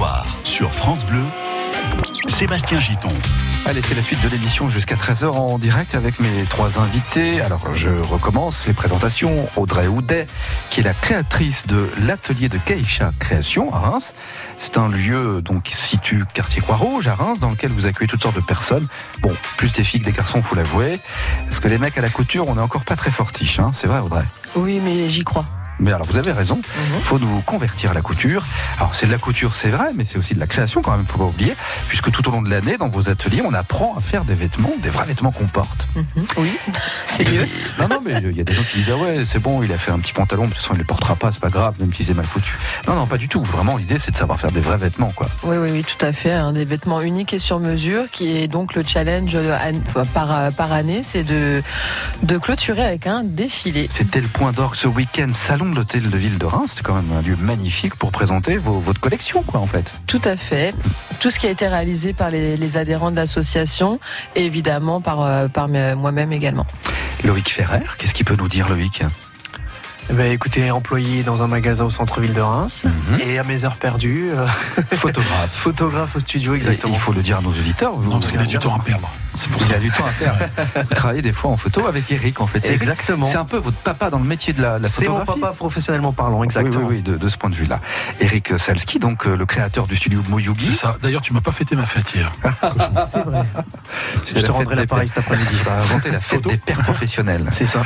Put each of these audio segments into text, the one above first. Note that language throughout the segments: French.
soir, sur France Bleu, Sébastien Giton. Allez, c'est la suite de l'émission jusqu'à 13h en direct avec mes trois invités. Alors, je recommence les présentations. Audrey Houdet, qui est la créatrice de l'atelier de Keisha Création à Reims. C'est un lieu donc, qui se situe quartier Croix-Rouge à Reims, dans lequel vous accueillez toutes sortes de personnes. Bon, plus des filles que des garçons, faut l'avouer. Parce que les mecs à la couture, on n'est encore pas très fortiches, hein. c'est vrai Audrey? Oui, mais j'y crois. Mais alors vous avez raison, il faut nous convertir à la couture. Alors c'est de la couture, c'est vrai, mais c'est aussi de la création quand même, faut pas oublier, puisque tout au long de l'année, dans vos ateliers, on apprend à faire des vêtements, des vrais vêtements qu'on porte. Mhm. Oui, c'est mieux. Non, non, mais il y a des gens qui disent ah ouais, c'est bon, il a fait un petit pantalon, de toute façon il ne le portera pas, c'est pas grave, même si c'est mal foutu. Non, non, pas du tout. Vraiment, l'idée c'est de savoir faire des vrais vêtements, quoi. Oui, oui, oui, tout à fait. hein, des vêtements uniques et sur mesure, qui est donc le challenge euh, enfin, par, euh, par année, c'est de, de clôturer avec un défilé. C'était le point d'orgue ce week-end, salon de l'hôtel de ville de Reims. C'est quand même un lieu magnifique pour présenter vos- votre collection, quoi, en fait. Tout à fait. Tout ce qui a été réalisé par les, les adhérents de l'association et évidemment par, euh, par me- moi-même également. Loïc Ferrer, qu'est-ce qu'il peut nous dire, Loïc? Eh ben, écoutez, employé dans un magasin au centre-ville de Reims. Mhm. Et à mes heures perdues, euh, Photographe. photographe au studio, exactement. Il faut le dire à nos auditeurs. Vous, Non, parce qu'il a du temps à perdre. C'est pour il ça. a du temps à faire. Vous travaillez des fois en photo avec Eric, en fait. C'est- Exactement. C'est un peu votre papa dans le métier de la, la C'est mon photographie. papa professionnellement parlant, exactement. Oui, oui, oui, de, de ce point de vue-là. Eric Salski, donc euh, le créateur du studio Moyugi. C'est ça. D'ailleurs, tu m'as pas fêté ma fête hier. C'est vrai. Je te rendrai l'appareil cet après-midi. Tu vas inventer la fête Photo. des pères professionnels. C'est ça.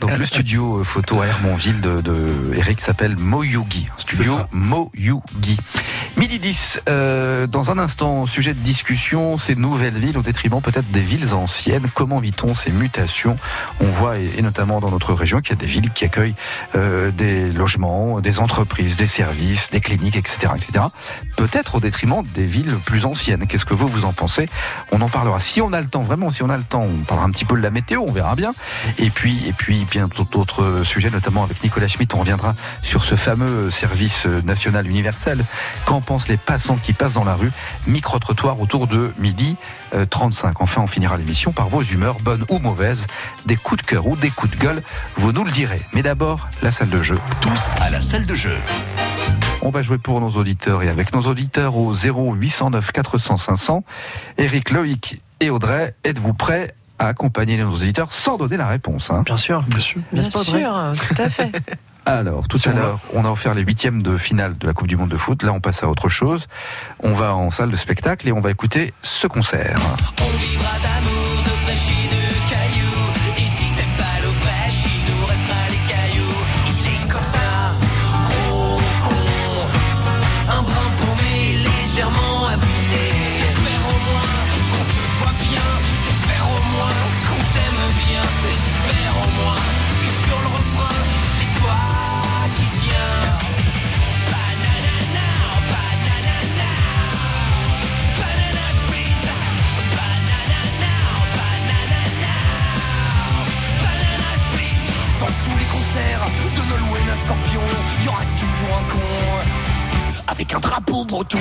Donc le studio euh, photo à Hermonville de, de Eric s'appelle Moyugi. Un Studio. Moyugi. Midi 10, euh, dans un instant, sujet de discussion, ces nouvelles villes au détriment peut-être des villes anciennes. Comment vit-on ces mutations? On voit, et, notamment dans notre région, qu'il y a des villes qui accueillent euh, des logements, des entreprises, des services, des cliniques, etc. etc. Peut-être au détriment des villes plus anciennes. Qu'est-ce que vous, vous en pensez? On en parlera. Si on a le temps, vraiment, si on a le temps, on parlera un petit peu de la météo, on verra bien. Et puis, et puis, bien d'autres sujets, notamment avec Nicolas Schmitt, on reviendra sur ce fameux service national universel. Qu'en pensent les passants qui passent dans la rue Micro-trottoir autour de midi euh, 35. Enfin, on finira l'émission par vos humeurs, bonnes ou mauvaises, des coups de cœur ou des coups de gueule, vous nous le direz. Mais d'abord, la salle de jeu. Tous à la salle de jeu. On va jouer pour nos auditeurs et avec nos auditeurs au 0809 400 500. Eric, Loïc et Audrey, êtes-vous prêts à accompagner nos auditeurs sans donner la réponse hein? Bien sûr. Bien sûr. Bien sûr, tout à fait. Alors, tout à l'heure, on a offert les huitièmes de finale de la Coupe du Monde de foot. Là, on passe à autre chose. On va en salle de spectacle et on va écouter ce concert. On vivra d'amour, de fraîchis, de de Nolwenn à Scorpion, il y aura toujours un con avec un drapeau breton.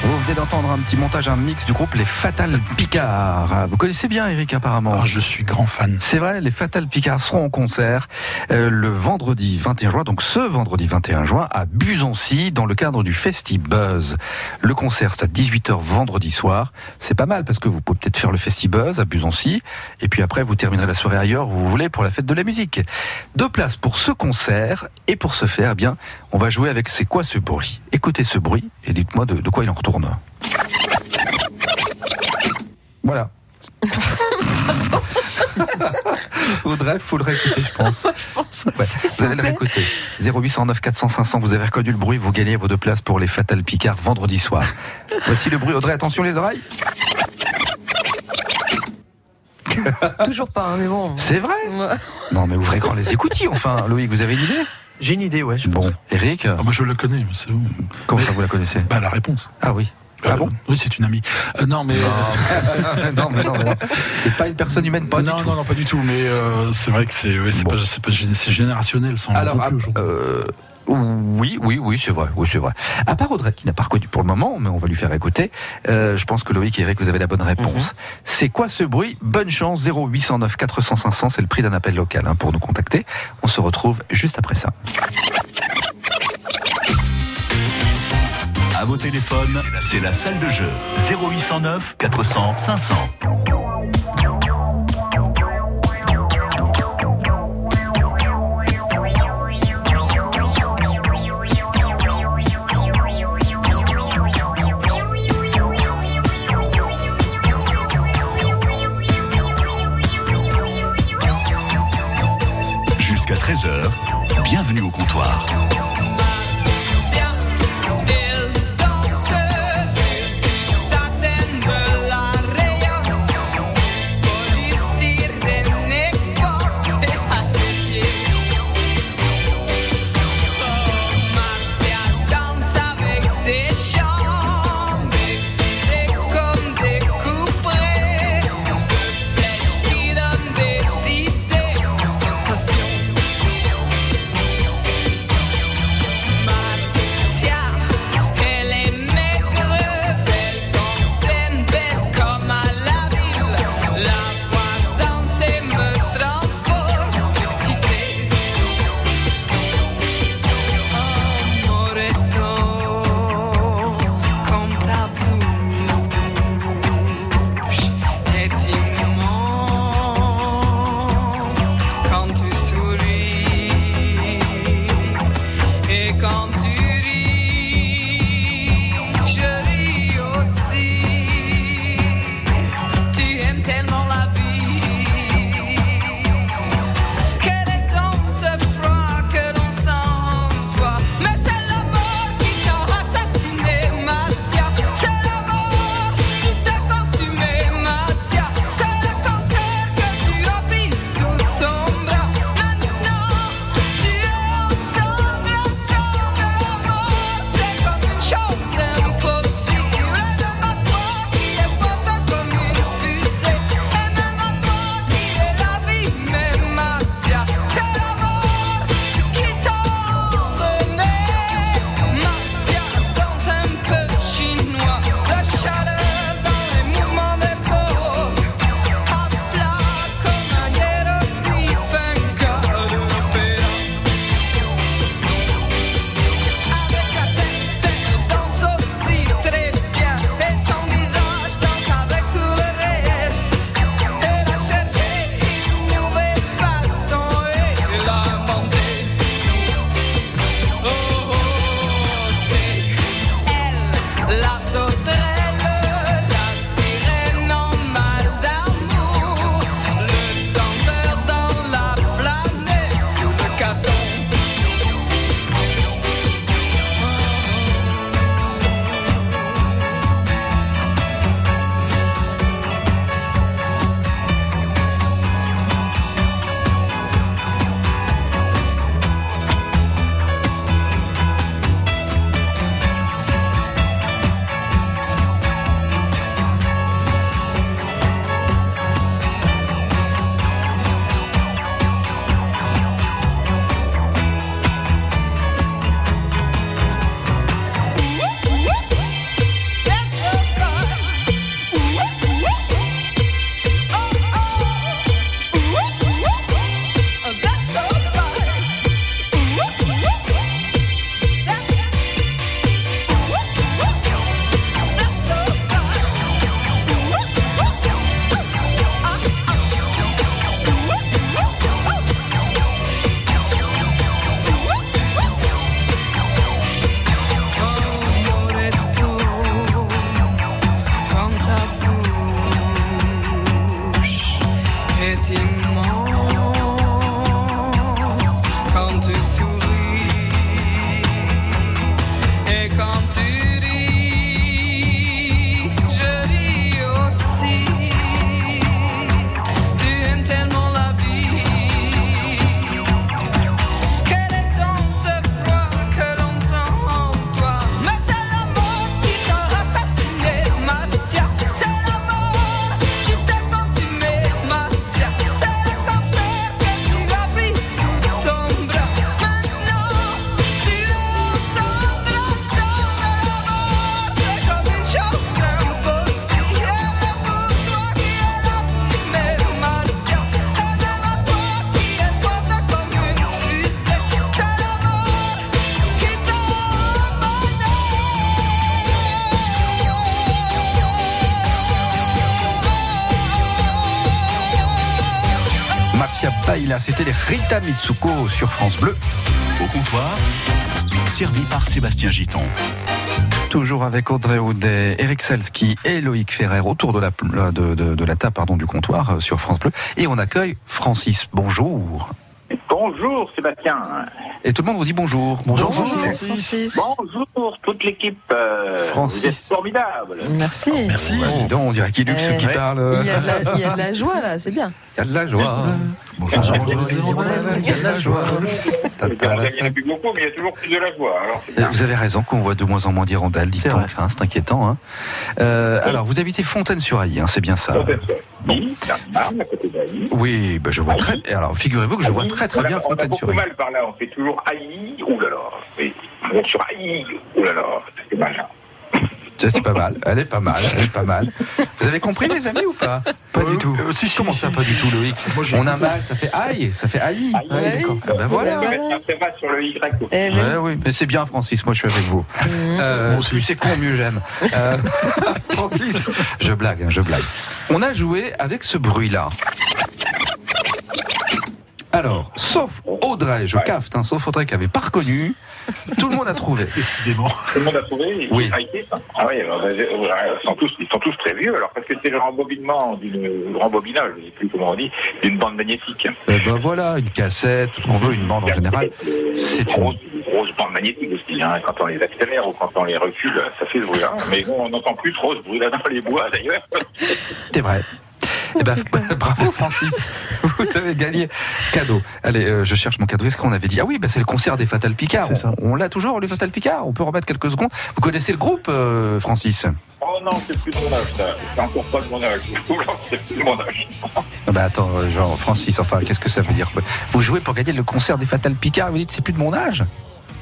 Vous venez d'entendre un petit montage, un mix du groupe Les Fatal Picards. Vous connaissez bien Eric apparemment Ah, je suis grand fan. C'est vrai, les Fatal Picards seront en concert euh, le vendredi 21 juin, donc ce vendredi 21 juin, à Buzancy, dans le cadre du Festibuzz. Le concert, c'est à 18h vendredi soir. C'est pas mal parce que vous pouvez peut-être faire le Festibuzz à Buzancy, et puis après vous terminerez la soirée ailleurs où vous voulez pour la fête de la musique. Deux places pour ce concert, et pour ce faire, eh bien, on va jouer avec C'est quoi ce bruit? Écoutez ce bruit et dites-moi de, de quoi il en retourne. Voilà. Audrey, faut le réécouter, je pense. Je pense Ouais, aussi, vous allez vous le réécouter. 0809 400 500, vous avez reconnu le bruit, vous gagnez vos deux places pour les Fatal Picards vendredi soir. Voici le bruit. Audrey, attention les oreilles. Toujours pas, hein, mais bon. C'est vrai Ouais. Non, mais ouvrez grand les écoutilles, enfin. Loïc, vous avez une idée? J'ai une idée, ouais, je pense. Bon, Eric, Ah, moi, je le connais. mais c'est où comment mais- ça vous la connaissez Bah, la réponse. Ah oui. Ah Euh, bon Oui, c'est une amie. Euh, non, mais. euh, non, mais non, mais non. C'est pas une personne humaine, pas non, du tout. non, non, pas du tout. Mais euh, c'est vrai que c'est ouais, c'est Bon. pas, c'est pas générationnel. Ça, Alors, ah, plus euh, oui, oui, oui, c'est vrai, oui, c'est vrai. À part Audrey, qui n'a pas reconnu pour le moment, mais on va lui faire écouter, euh, je pense que Loïc et Eric, vous avez la bonne réponse. C'est quoi ce bruit? Bonne chance, 0809 400 500, c'est le prix d'un appel local hein, pour nous contacter. On se retrouve juste après ça. À vos téléphones, c'est la salle de jeu. 0809 400 500. 13h, bienvenue au comptoir. Là, c'était les Rita Mitsuko sur France Bleu. Au comptoir, servi par Sébastien Giton. Toujours avec Audrey Audet, Eric Selski et Loïc Ferrer autour de la, de, de- de la table pardon, du comptoir euh, sur France Bleu. Et on accueille Francis. Bonjour. Bonjour Sébastien. Et tout le monde vous dit bonjour. Bonjour, Bonjour, Francis. Francis. Bonjour toute l'équipe. euh, Francis. Vous êtes formidable. Merci. Merci. Ouais, dis donc, on dirait qu'il luxe Eh, qui ouais. parle. Il y, a de la, il y a de la joie là, c'est bien. Il y a de la joie. Bonjour, Il y a de la joie. Ta- Il y ta- en a plus beaucoup, mais il y a toujours plus de la joie. Euh. Vous avez raison qu'on voit de moins en moins d'hirondelles, dites C'est donc, hein, c'est inquiétant. hein. Euh, alors, vous habitez Fontaine-sur-Ailly, hein, c'est bien ça Oui, à côté. Oui, ben, je vois Ailly. très. Alors, figurez-vous que je vois très très bien Fontaine-sur-Ailly. mal par là, on fait toujours Aïe, là. Oui, on est sur Aïe, là, c'est mal. Ça, C'est pas mal, elle est pas mal, elle est pas mal. Vous avez compris, les amis, ou pas? Pas du tout. Euh, si, si, Comment si. ça, pas du tout, Loïc On a mal, ça fait aïe, ça fait aïe. Aïe. Ah oui, d'accord. Ah ben voilà. Sur le Y. Eh, mais- Ouais, oui, mais c'est bien, Francis. Moi, je suis avec vous. Euh, Moi aussi. plus c'est con, mieux j'aime. Euh, Francis, je blague, hein, je blague. On a joué avec ce bruit-là. Alors, sauf Audrey, je cafte, hein, sauf Audrey qui avait pas reconnu, tout le monde a trouvé. Décidément. Tout le monde a trouvé Oui. Ah oui, alors, euh, euh, ils, sont tous, ils sont tous très vieux, alors parce que c'est le rembobinement d'une, le rembobinage, je ne sais plus comment on dit, d'une bande magnétique. Eh ben voilà, une cassette, tout ce qu'on veut, une bande en général. C'est une grosse, bande magnétique aussi. Hein. Quand on les accélère ou quand on les recule, ça fait ce bruit-là. Mais bon, on n'entend plus trop ce bruit-là dans les bois d'ailleurs. C'est vrai. Eh ben, bravo Francis, vous avez gagné cadeau. Allez, euh, je cherche mon cadeau. Est-ce qu'on avait dit? Ah oui, bah, c'est le concert des Fatal Picard. C'est ça. On, on l'a toujours, les Fatal Picard. On peut remettre quelques secondes. Vous connaissez le groupe, euh, Francis? Oh non, c'est plus de mon âge, ça. C'est encore pas de mon âge. C'est plus de mon âge. Ah Bah attends, euh, genre Francis, enfin, qu'est-ce que ça veut dire? Quoi Vous jouez pour gagner le concert des Fatal Picard? Vous dites c'est plus de mon âge?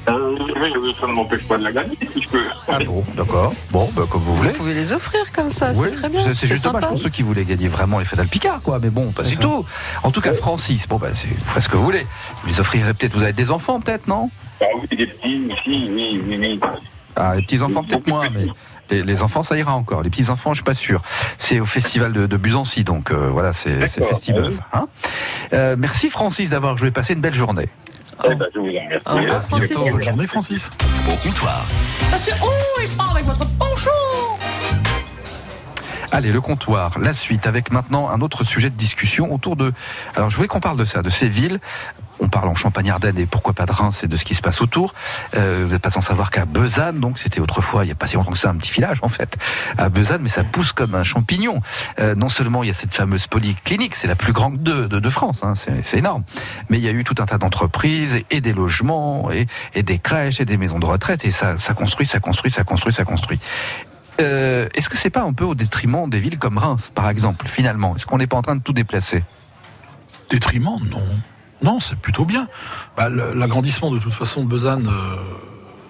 Euh, oui, oui, ça ne m'empêche pas de la gagner, puisque. Ah bon, d'accord. Bon, bah, comme vous voulez. Vous pouvez les offrir comme ça, Oui, c'est très bien. c'est- juste dommage pour ceux qui voulaient gagner vraiment les Fatal Picard, quoi. Mais bon, pas C'est tout. En tout cas, Francis, bon, bah, c'est ce que vous voulez. Vous les offrirez peut-être. Vous avez des enfants, peut-être, non? Ah oui, des petits oui, oui, oui. Ah, les petits enfants, peut-être moins, mais. Les, les enfants, ça ira encore. Les petits enfants, je suis pas sûr. C'est au festival de, de Busancy, donc euh, voilà, c'est c'est D'accord. Festibuzz. Hein Euh, merci Francis d'avoir joué. Passé une belle journée. Eh ben, je vous en remercie. Au revoir, Francis. bientôt. Bonne journée, Francis. Au comptoir, Allez, le comptoir, la suite, avec maintenant un autre sujet de discussion autour de. Alors, je voulais qu'on parle de ça, de ces villes. On parle en Champagne-Ardenne et pourquoi pas de Reims et de ce qui se passe autour. Euh, vous n'êtes pas sans savoir qu'à Besanne, donc c'était autrefois, il n'y a pas si longtemps que ça, un petit village en fait, à Besanne, mais ça pousse comme un champignon. Euh, non seulement il y a cette fameuse polyclinique, c'est la plus grande de, France, hein, c'est énorme, mais il y a eu tout un tas d'entreprises et, des logements et, des crèches et des maisons de retraite et ça, ça construit, ça construit, ça construit, ça construit. Euh, Est-ce que c'est pas un peu au détriment des villes comme Reims, par exemple, finalement? Est-ce qu'on n'est pas en train de tout déplacer? Détriment, non. Non, c'est plutôt bien. Bah, L'agrandissement, de toute façon, de Besanne euh,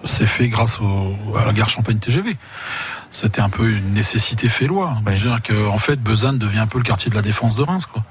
s'est fait grâce au- à la gare Champagne-TGV. C'était un peu une nécessité fait loi. Ouais. Je veux dire que, en fait, Besanne devient un peu le quartier de la défense de Reims, quoi.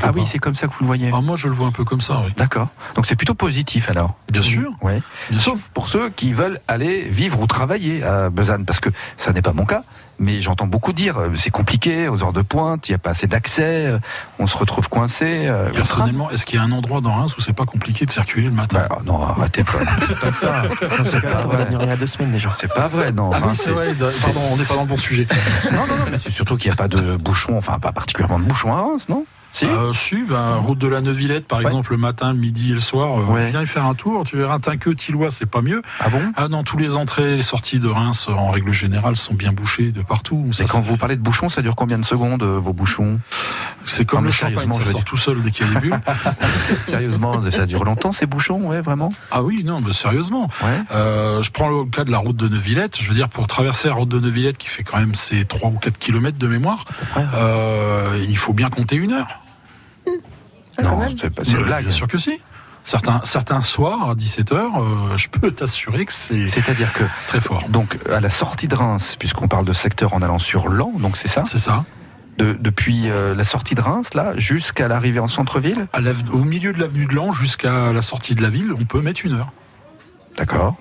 Ah oui, c'est comme ça que vous le voyez. Ah, moi, je le vois un peu comme ça, oui. D'accord. Donc c'est plutôt positif alors. Bien sûr. Bien sûr. Sauf pour ceux qui veulent aller vivre ou travailler à Besanne, parce que ça n'est pas mon cas. Mais j'entends beaucoup dire, euh, c'est compliqué aux heures de pointe, il n'y a pas assez d'accès, euh, on se retrouve coincé. euh. Personnellement, est-ce qu'il y a un endroit dans Reims où c'est pas compliqué de circuler le matin Bah, non, arrêtez pas. C'est pas ça. Dans ce C'est cas-là, pas vrai. il y a deux semaines déjà. C'est pas vrai, non. Ah Enfin, oui, c'est vrai. Pardon, on n'est pas dans le bon sujet. Non, non, non, mais c'est surtout qu'il n'y a pas de bouchon, enfin pas particulièrement de bouchon à Reims, non? Si Euh, si, ben, route de la Neuvillette, par Ouais. exemple, le matin, midi et le soir, euh, Ouais. viens y faire un tour. Tu verras, que Tillois, c'est pas mieux. Ah bon? Ah non, tous les entrées et sorties de Reims, en règle générale, sont bien bouchées de partout. Ça, Et quand c'est- vous parlez de bouchons, ça dure combien de secondes, euh, vos bouchons? C'est comme Non, mais le champagne, je ça sort dire. tout seul dès qu'il y a des bulles. Sérieusement, ça dure longtemps ces bouchons, ouais, vraiment? Ah oui, non, mais sérieusement. Ouais. Euh, je prends le cas de la route de Neuvillette. Je veux dire, pour traverser la route de Neuvillette, qui fait quand même ses 3 ou 4 kilomètres de mémoire, il faut bien compter une heure. Ah, Non, c'est une Euh, blague. Bien sûr que si. Certains, certains soirs, à 17h, je peux t'assurer que c'est C'est-à-dire que, très fort. donc, à la sortie de Reims, puisqu'on parle de secteur en allant sur Lan, donc c'est ça C'est ça. de, Depuis euh, la sortie de Reims, là, jusqu'à l'arrivée en centre-ville au milieu de l'avenue de Lan jusqu'à la sortie de la ville, on peut mettre une heure. D'accord.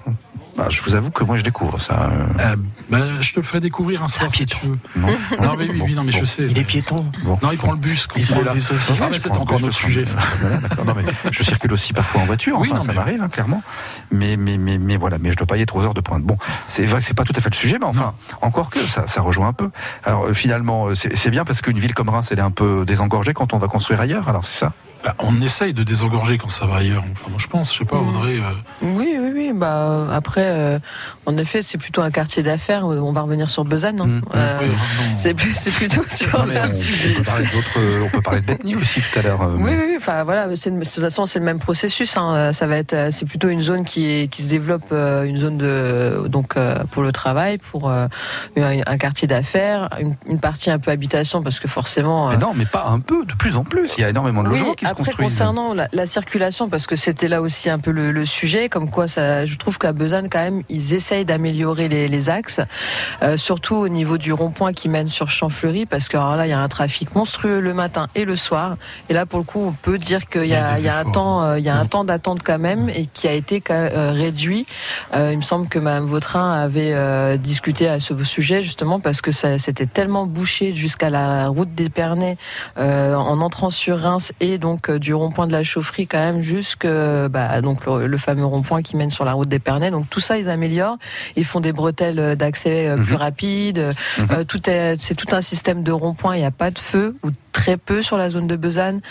Bah, je vous avoue que moi je découvre ça. euh, Euh, ben, je te le ferai découvrir un soir si tu veux. non. Non mais oui, oui, non mais je sais. Il est piéton. Bon. Non, il prend le bus quand il, prend est là. bus aussi. Ah, mais c'est encore le notre sujet. je ça. prends- Voilà, d'accord. Non, mais je circule aussi parfois en voiture, Oui, enfin, non, ça mais- m'arrive, hein, clairement. Mais, mais, mais, mais voilà, mais je dois pas y être aux heures de pointe. Bon, c'est vrai que c'est pas tout à fait le sujet, mais enfin, encore que ça, ça rejoint un peu. Alors euh, finalement, euh, c'est c'est bien parce qu'une ville comme Reims, elle est un peu désengorgée quand on va construire ailleurs, alors c'est ça? Bah, on essaye de désengorger quand ça va ailleurs. Enfin, moi je pense, je sais pas, Mm. Audrey. euh, Oui, oui, oui. Bah, après, euh, en effet, c'est plutôt un quartier d'affaires. On va revenir sur Besançon. non Mm, Euh, oui, non. c'est plutôt sur. Mais on, on peut parler euh, on peut parler de Bethany aussi tout à l'heure. euh, Oui, oui, oui, enfin voilà, c'est le- de toute façon c'est le même processus. hein. Euh, Ça va être, euh, c'est plutôt une zone qui est qui se développe, euh, une zone de donc euh, pour le travail, pour euh, un, un quartier d'affaires, une, une partie un peu habitation parce que forcément. euh, Mais non, mais pas un peu, de plus en plus. Il y a énormément de oui, logements qui se après concernant la, la circulation, parce que c'était là aussi un peu le, le sujet, comme quoi ça, je trouve qu'à Besançon quand même, ils essayent d'améliorer les, les axes, euh, surtout au niveau du rond-point qui mène sur Champfleury, parce que alors là il y a un trafic monstrueux le matin et le soir, et là pour le coup on peut dire qu'il y, a y a un temps, euh, il y a un Mm. temps d'attente quand même, et qui a été euh, réduit. Euh, il me semble que Madame Vautrin avait euh, discuté à ce sujet justement parce que ça c'était tellement bouché jusqu'à la route d'Épernay euh, en entrant sur Reims et donc euh, du rond-point de la chaufferie quand même jusque bah, donc le, le fameux rond-point qui mène sur la route d'Épernay. Donc tout ça ils améliorent, ils font des bretelles d'accès euh, plus Mhm. rapides. Mhm. Euh, tout est c'est tout un système de rond-point. Il n'y a pas de feu ou très peu sur la zone de Besançon.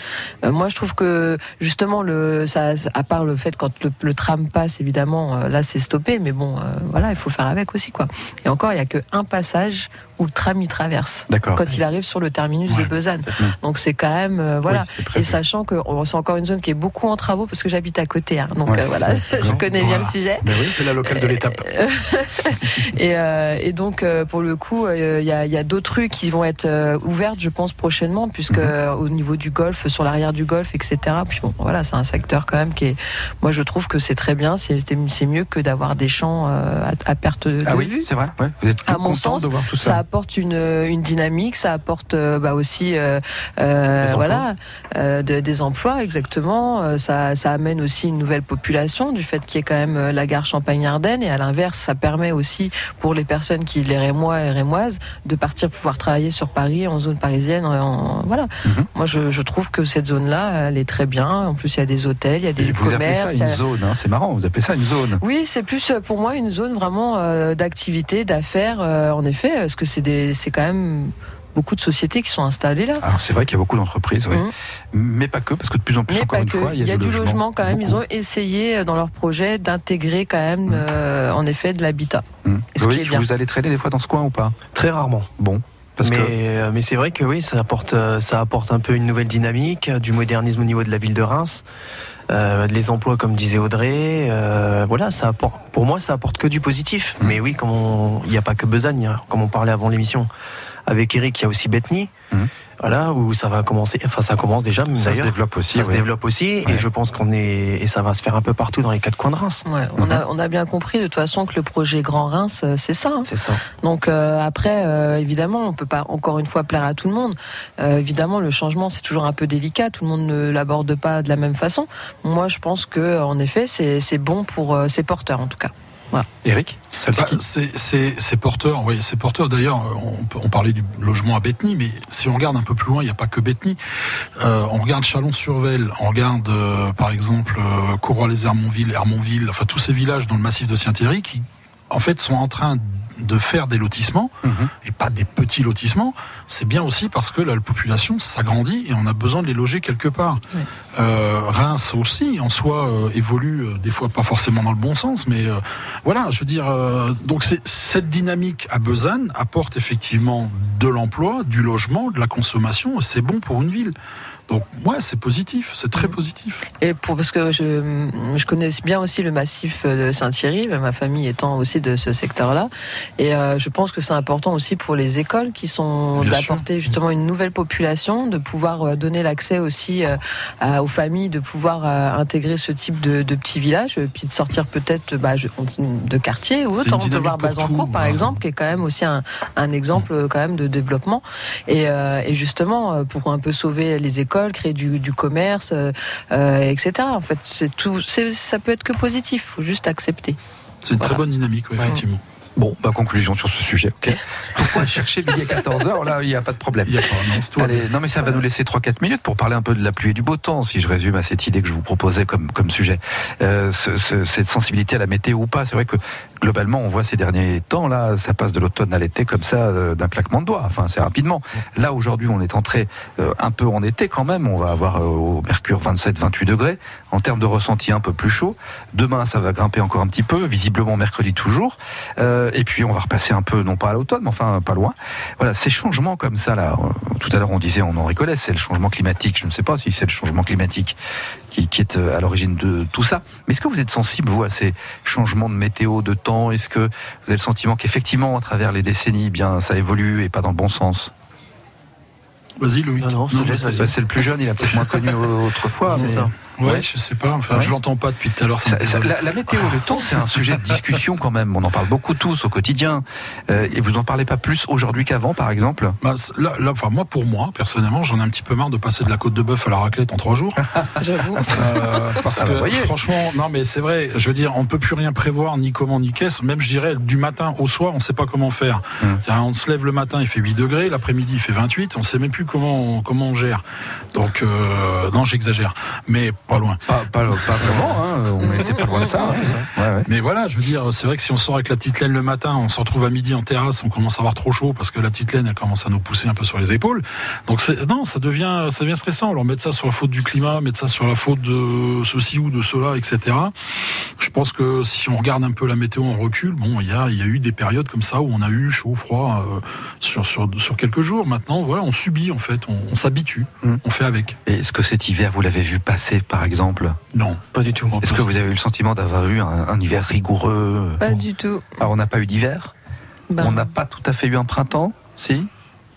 Euh, moi je trouve que justement le ça à part le fait quand le, le tram passe évidemment euh, là c'est stoppé mais bon euh, voilà il faut faire avec aussi quoi. Et encore il y a que un passage où le tram y traverse D'accord. quand il arrive sur le terminus de. Besançon. Donc c'est quand même euh, voilà. Oui. Et sachant que c'est encore une zone qui est beaucoup en travaux parce que j'habite à côté, hein. donc Ouais. euh, voilà, je connais bien Voilà. le sujet. Ben oui. C'est la locale de l'étape. Euh, et, euh, et donc pour le coup, il y a, d'autres rues qui vont être ouvertes, je pense prochainement, puisque Mhm. au niveau du golf, sur l'arrière du golf, etc. Puis bon, voilà, c'est un secteur quand même qui est. Moi, je trouve que c'est très bien. C'est mieux que d'avoir des champs à, à perte de Ah vue. oui, c'est vrai. Ouais. Vous êtes À mon content sens, de voir tout ça ça. Apporte une, une dynamique, ça apporte euh, bah, aussi euh, euh, Des emplois. voilà de- des emplois exactement. Ça, ça amène aussi une nouvelle population du fait qu'il y ait quand même la gare Champagne-Ardenne et à l'inverse, ça permet aussi pour les personnes qui les rémois et rémoises de partir pouvoir travailler sur Paris en zone parisienne. En, voilà. Mhm. Moi, je, je trouve que cette zone-là, elle est très bien. En plus, il y a des hôtels, il y a des Et vous appelez ça commerces. une a- zone, hein, c'est marrant, vous appelez ça une zone. oui, c'est plus pour moi une zone vraiment euh, d'activité, d'affaires, euh, en effet, parce que c'est c'est quand même beaucoup de sociétés qui sont installées là. Alors c'est vrai qu'il y a beaucoup d'entreprises, oui. Mhm. mais pas que, parce que de plus en plus, Mais encore une que. fois, il y a, du logement, quand même. Ils ont essayé euh, dans leur projet d'intégrer quand même, Mhm. euh, en effet, de l'habitat. Qui Oui, vous allez traîner des fois dans ce coin ou pas? Très rarement. Bon, parce mais que euh, mais c'est vrai que oui, ça apporte, ça apporte un peu une nouvelle dynamique, du modernisme au niveau de la ville de Reims. Euh, les emplois, comme disait Audrey, euh, voilà, ça apporte. Pour moi, ça apporte que du positif. Mhm. Mais oui, comme il n'y a pas que y a- comme on parlait avant l'émission. Avec Eric, il y a aussi Bethany. Mhm. Voilà, où ça va commencer. Enfin, ça commence déjà. mais ça se développe aussi. ça se développe aussi, Ouais. et je pense qu'on est, et ça va se faire un peu partout dans les quatre coins de Reims. Ouais, on, Mhm. a, on a bien compris de toute façon que le projet Grand Reims, euh, c'est ça. hein. C'est ça. Donc euh, après, euh, évidemment, on peut pas encore une fois plaire à tout le monde. Euh, évidemment, le changement c'est toujours un peu délicat. Tout le monde ne l'aborde pas de la même façon. Moi, je pense que en effet, c'est c'est bon pour euh, ses porteurs en tout cas. Eric, Bah, c'est- porteur, oui, c'est porteur. D'ailleurs, on, parlait du logement à Bethany, mais si on regarde un peu plus loin, il n'y a pas que Bethany. Euh, on regarde Chalon-sur-Velle, on regarde euh, par exemple euh, Courroy-les-Hermonville, Hermonville, enfin tous ces villages dans le massif de Saint-Thierry qui, en fait, sont en train de faire des lotissements Mhm. et pas des petits lotissements. C'est bien aussi parce que la population s'agrandit et on a besoin de les loger quelque part. Euh, Reims aussi, en soi, euh, évolue euh, des fois pas forcément dans le bon sens, mais euh, voilà, je veux dire, euh, donc cette dynamique à Besançon apporte effectivement de l'emploi, du logement, de la consommation. et C'est bon pour une ville. Donc ouais, c'est positif, c'est très positif. Et pour parce que je, je connais bien aussi le massif de Saint-Thierry, ma famille étant aussi de ce secteur-là, et euh, je pense que c'est important aussi pour les écoles qui sont d'apporter justement une nouvelle population, de pouvoir euh, donner l'accès aussi euh, à- aux familles, de pouvoir euh, intégrer ce type de, de petits villages, puis de sortir peut-être bah, de quartiers ou autre. On peut voir Bazancourt par exemple, qui est quand même aussi un, un exemple quand même de développement, et, et justement pour un peu sauver les écoles, créer du, du commerce, euh, euh, etc. En fait, c'est tout, c'est- ça peut être que positif. Faut juste accepter. C'est une Voilà. très bonne dynamique, ouais, Ouais. effectivement. Bon, bah, conclusion sur ce sujet, ok Pourquoi chercher midi à 14h Là, il n'y a pas de problème. Il y a pas, non. Allez, non mais ça va nous laisser 3-4 minutes pour parler un peu de la pluie et du beau temps, si je résume à cette idée que je vous proposais comme, comme sujet. Euh, ce- ce- cette sensibilité à la météo ou pas, c'est vrai que globalement on voit ces derniers temps, là, ça passe de l'automne à l'été comme ça, euh, d'un claquement de doigts, enfin c'est rapidement. Là aujourd'hui on est entré euh, un peu en été quand même, on va avoir euh, au mercure 27-28 degrés, en termes de ressenti un peu plus chaud. Demain ça va grimper encore un petit peu, visiblement mercredi toujours. Et puis on va repasser un peu, non pas à l'automne, mais enfin pas loin. Voilà, ces changements comme ça, là, tout à l'heure on disait, on en rigolait, c'est le changement climatique. Je ne sais pas si c'est le changement climatique qui, est à l'origine de tout ça. Mais est-ce que vous êtes sensible, vous, à ces changements de météo, de temps Est-ce que vous avez le sentiment qu'effectivement, à travers les décennies, eh bien, ça évolue et pas dans le bon sens? Vas-y, Louis. Non, non, je te laisse, vas-y. vas-y. C'est le plus jeune, il a peut-être moins connu autrefois. C'est mais- ça. Ouais, Ouais. je sais pas. Enfin, Ouais. je l'entends pas depuis tout à l'heure. ça me Ça- ça- désole. la, la météo, le temps, c'est un sujet de discussion quand même. On en parle beaucoup tous au quotidien. Euh, et vous en parlez pas plus aujourd'hui qu'avant, par exemple? Bah, là, là, enfin, moi, pour moi, personnellement, j'en ai un petit peu marre de passer de la côte de bœuf à la raclette en trois jours. J'avoue. Euh, parce Ah bah, que franchement, non mais c'est vrai, je veux dire, on peut plus rien prévoir, ni comment, ni qu'est-ce. Même je dirais, du matin au soir, on sait pas comment faire. Hum. On se lève le matin, il fait 8 degrés, l'après-midi il fait 28, on sait même plus comment on, comment on gère. Donc euh, non, j'exagère, mais pas loin. pas, pas, pas vraiment, hein. on était pas loin de ça. Ouais, ouais. Mais voilà, je veux dire, c'est vrai que si on sort avec la petite laine le matin, on se retrouve à midi en terrasse, on commence à avoir trop chaud parce que la petite laine, elle commence à nous pousser un peu sur les épaules. Donc non, ça devient, ça devient stressant. Alors mettre ça sur la faute du climat, mettre ça sur la faute de ceci ou de cela, etc. Je pense que si on regarde un peu la météo en recul, bon, il y a, il y a eu des périodes comme ça où on a eu chaud, froid euh, sur, sur, sur quelques jours. Maintenant, voilà, on subit en fait, on, on s'habitue, Mm. on fait avec. Et Est-ce que cet hiver, vous l'avez vu passer, par exemple Non, Pas du tout. Est-ce que vous avez eu le sentiment d'avoir eu un, un hiver rigoureux Pas du tout. Alors, on n'a pas eu d'hiver Ben, On n'a pas tout à fait eu un printemps Si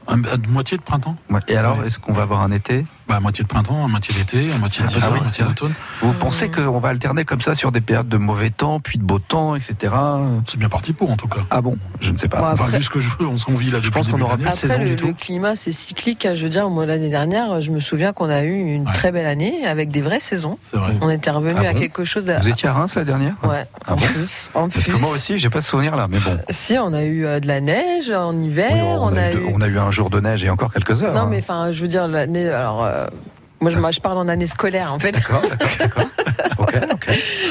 Un- moitié de printemps. Et alors, Ouais. est-ce qu'on va avoir un été Bah, à moitié de printemps, à moitié d'été, à moitié d'hiver, à moitié d'automne. Vous pensez qu'on va alterner comme ça sur des périodes de mauvais temps, puis de beau temps, etc. C'est bien parti pour, en tout cas. Ah bon? Je ne sais pas. Bon, Enfin, Après- vu ce que je veux, on s'en vit là Je pense qu'on aura de plus de saison le, du tout. le climat, c'est cyclique. Je veux dire, moi, l'année dernière, je me souviens qu'on a eu une Ouais. très belle année avec des vraies saisons. C'est vrai. On était revenu Ah à bon? quelque chose. De... Vous étiez à Reims la dernière? Ouais, Ah en bon? plus. En Parce que moi aussi, j'ai pas ce souvenir là, mais bon. Si, on a eu euh, de la neige en hiver. Oui, on, a, eu, eu. on a eu un jour de neige et encore quelques heures. Non, hein. mais enfin, je veux dire, l'année. Alors. Euh, Moi, je, moi, je parle en année scolaire, en fait. D'accord, d'accord, d'accord. Ok, ok.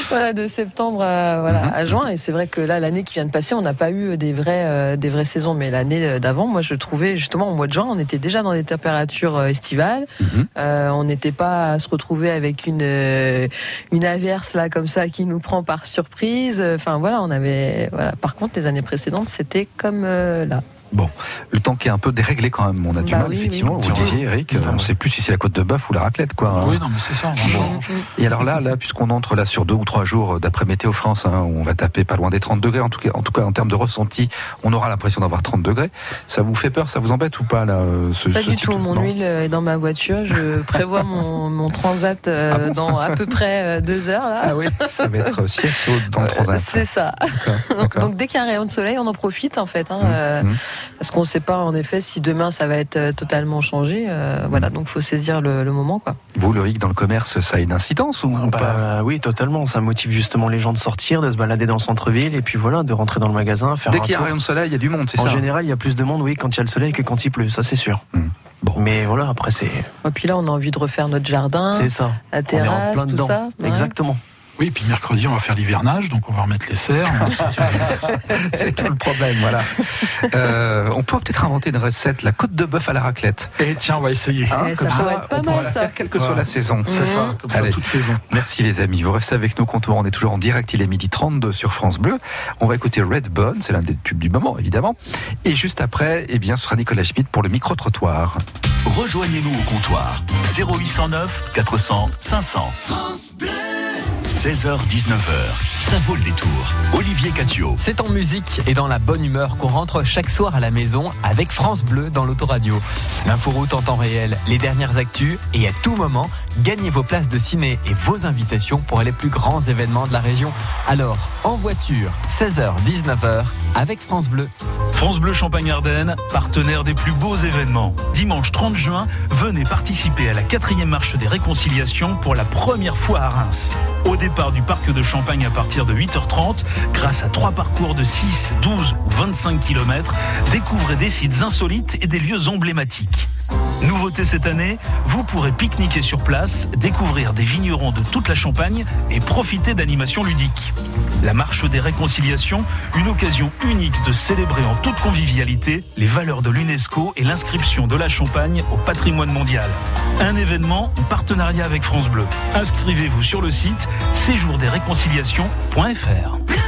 voilà, de septembre à, voilà, Mhm. à juin. Et c'est vrai que là, l'année qui vient de passer, on n'a pas eu des vraies, euh, des vraies saisons. Mais l'année d'avant, moi, je trouvais justement au mois de juin, on était déjà dans des températures euh, estivales. Mhm. Euh, on n'était pas à se retrouver avec une euh, une averse là comme ça qui nous prend par surprise. Enfin voilà, on avait voilà. Par contre, les années précédentes, c'était comme euh, là. Le temps qui est un peu déréglé quand même. On a du Bah mal, oui, effectivement. oui. Vous le disiez, Eric. On ne sait plus si c'est la côte de bœuf ou la raclette, quoi. hein. Oui, non, mais c'est ça. franchement. Et alors là, là, puisqu'on entre là sur deux ou trois jours d'après Météo France, hein, où on va taper pas loin des 30 degrés, en tout cas, en tout cas en termes de ressenti, on aura l'impression d'avoir 30 degrés. Ça vous fait peur, ça vous embête ou pas là euh, ce, Pas ce du type tout. de- Mon non huile est dans ma voiture. Je prévois mon, mon transat euh, Ah bon dans à peu près euh, deux heures là. Ah oui, ça va être sieste dans le Euh, transat. C'est ça. Donc dès qu'il y a un rayon de soleil, on en profite en fait, hein, Mmh, euh, mmh. Parce qu'on ne sait pas en effet si demain ça va être euh, totalement changé. euh, voilà, donc faut saisir le, le moment quoi. Vous, Loïc, dans le commerce, ça a une incidence ou, ou Bah, pas? oui, totalement. Ça motive justement les gens de sortir, de se balader dans le centre-ville et puis voilà, de rentrer dans le magasin, faire Dès qu'il y a un rayon de soleil, il y a du monde, c'est En ça général, il y a plus de monde, oui, quand il y a le soleil que quand il pleut, ça c'est sûr. Hmm. Bon. Mais voilà, après c'est Et puis là, on a envie de refaire notre jardin, c'est ça. la On est en terrasse, plein tout dedans. ça. ouais. Exactement. Oui, puis mercredi, on va faire l'hivernage, donc on va remettre les serres. C'est tout le problème, voilà. Euh, on peut peut-être inventer une recette, la côte de bœuf à la raclette. Et tiens, on va essayer. Hein, Eh, ça comme pourrait être pas on pourra mal, ça. faire quelle que soit la saison. C'est ça, Mhm. comme ça, Allez. toute saison. Merci les amis, vous restez avec nous comptoir, on est toujours en direct, il est midi 32 sur France Bleu. On va écouter Redbone, c'est l'un des tubes du moment évidemment. Et juste après, eh bien, ce sera Nicolas Schmitt pour le micro-trottoir. Rejoignez-nous au comptoir 0809 400 500. 16h-19h, ça vaut le détour. Olivier Catio. C'est en musique et dans la bonne humeur qu'on rentre chaque soir à la maison avec France Bleu dans l'autoradio. L'inforoute en temps réel, les dernières actus et à tout moment, gagnez vos places de ciné et vos invitations pour les plus grands événements de la région. Alors, en voiture, 16h-19h avec France Bleu. France Bleu Champagne-Ardenne, partenaire des plus beaux événements. Dimanche 30 juin, venez participer à la quatrième marche des réconciliations pour la première fois à Reims. Au départ du parc de Champagne à partir de 8h30, grâce à trois parcours de 6, 12 ou 25 km, découvrez des sites insolites et des lieux emblématiques. Nouveauté cette année, vous pourrez pique-niquer sur place, découvrir des vignerons de toute la Champagne et profiter d'animations ludiques. La marche des réconciliations, une occasion unique de célébrer en toute convivialité les valeurs de l'UNESCO et l'inscription de la Champagne au patrimoine mondial. Un événement en partenariat avec France Bleu. Inscrivez-vous sur le site séjourdesréconciliations.fr.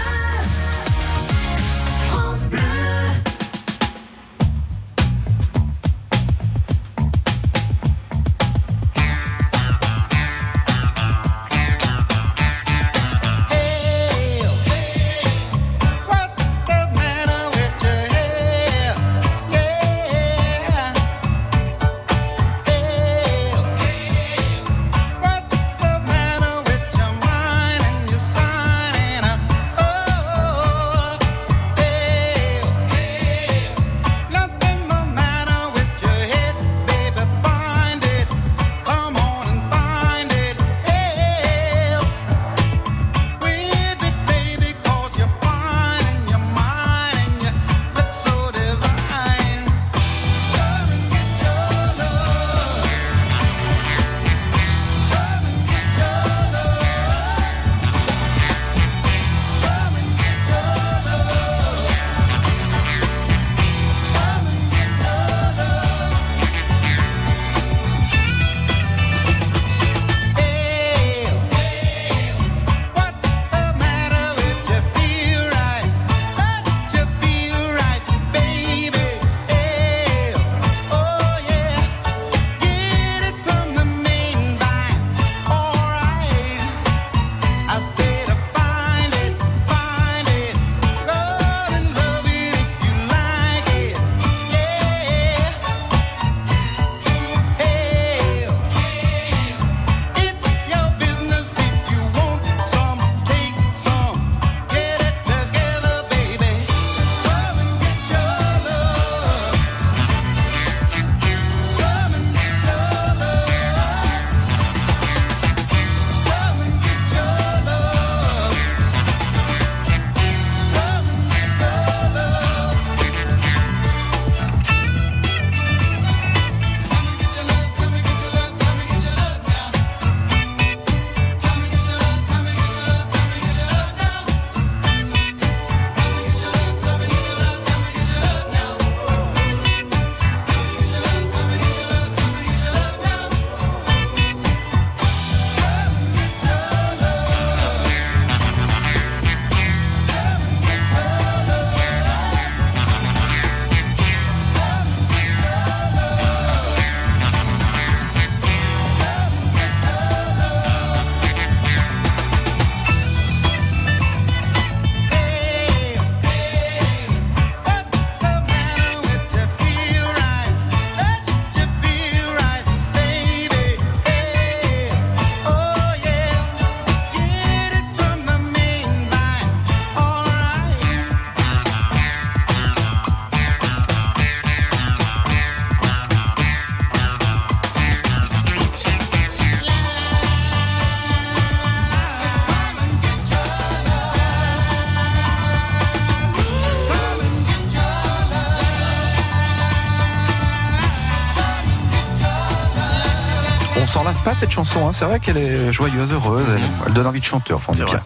pas cette chanson, hein. c'est vrai qu'elle est joyeuse, heureuse, elle, elle donne envie de chanter, enfin on bien.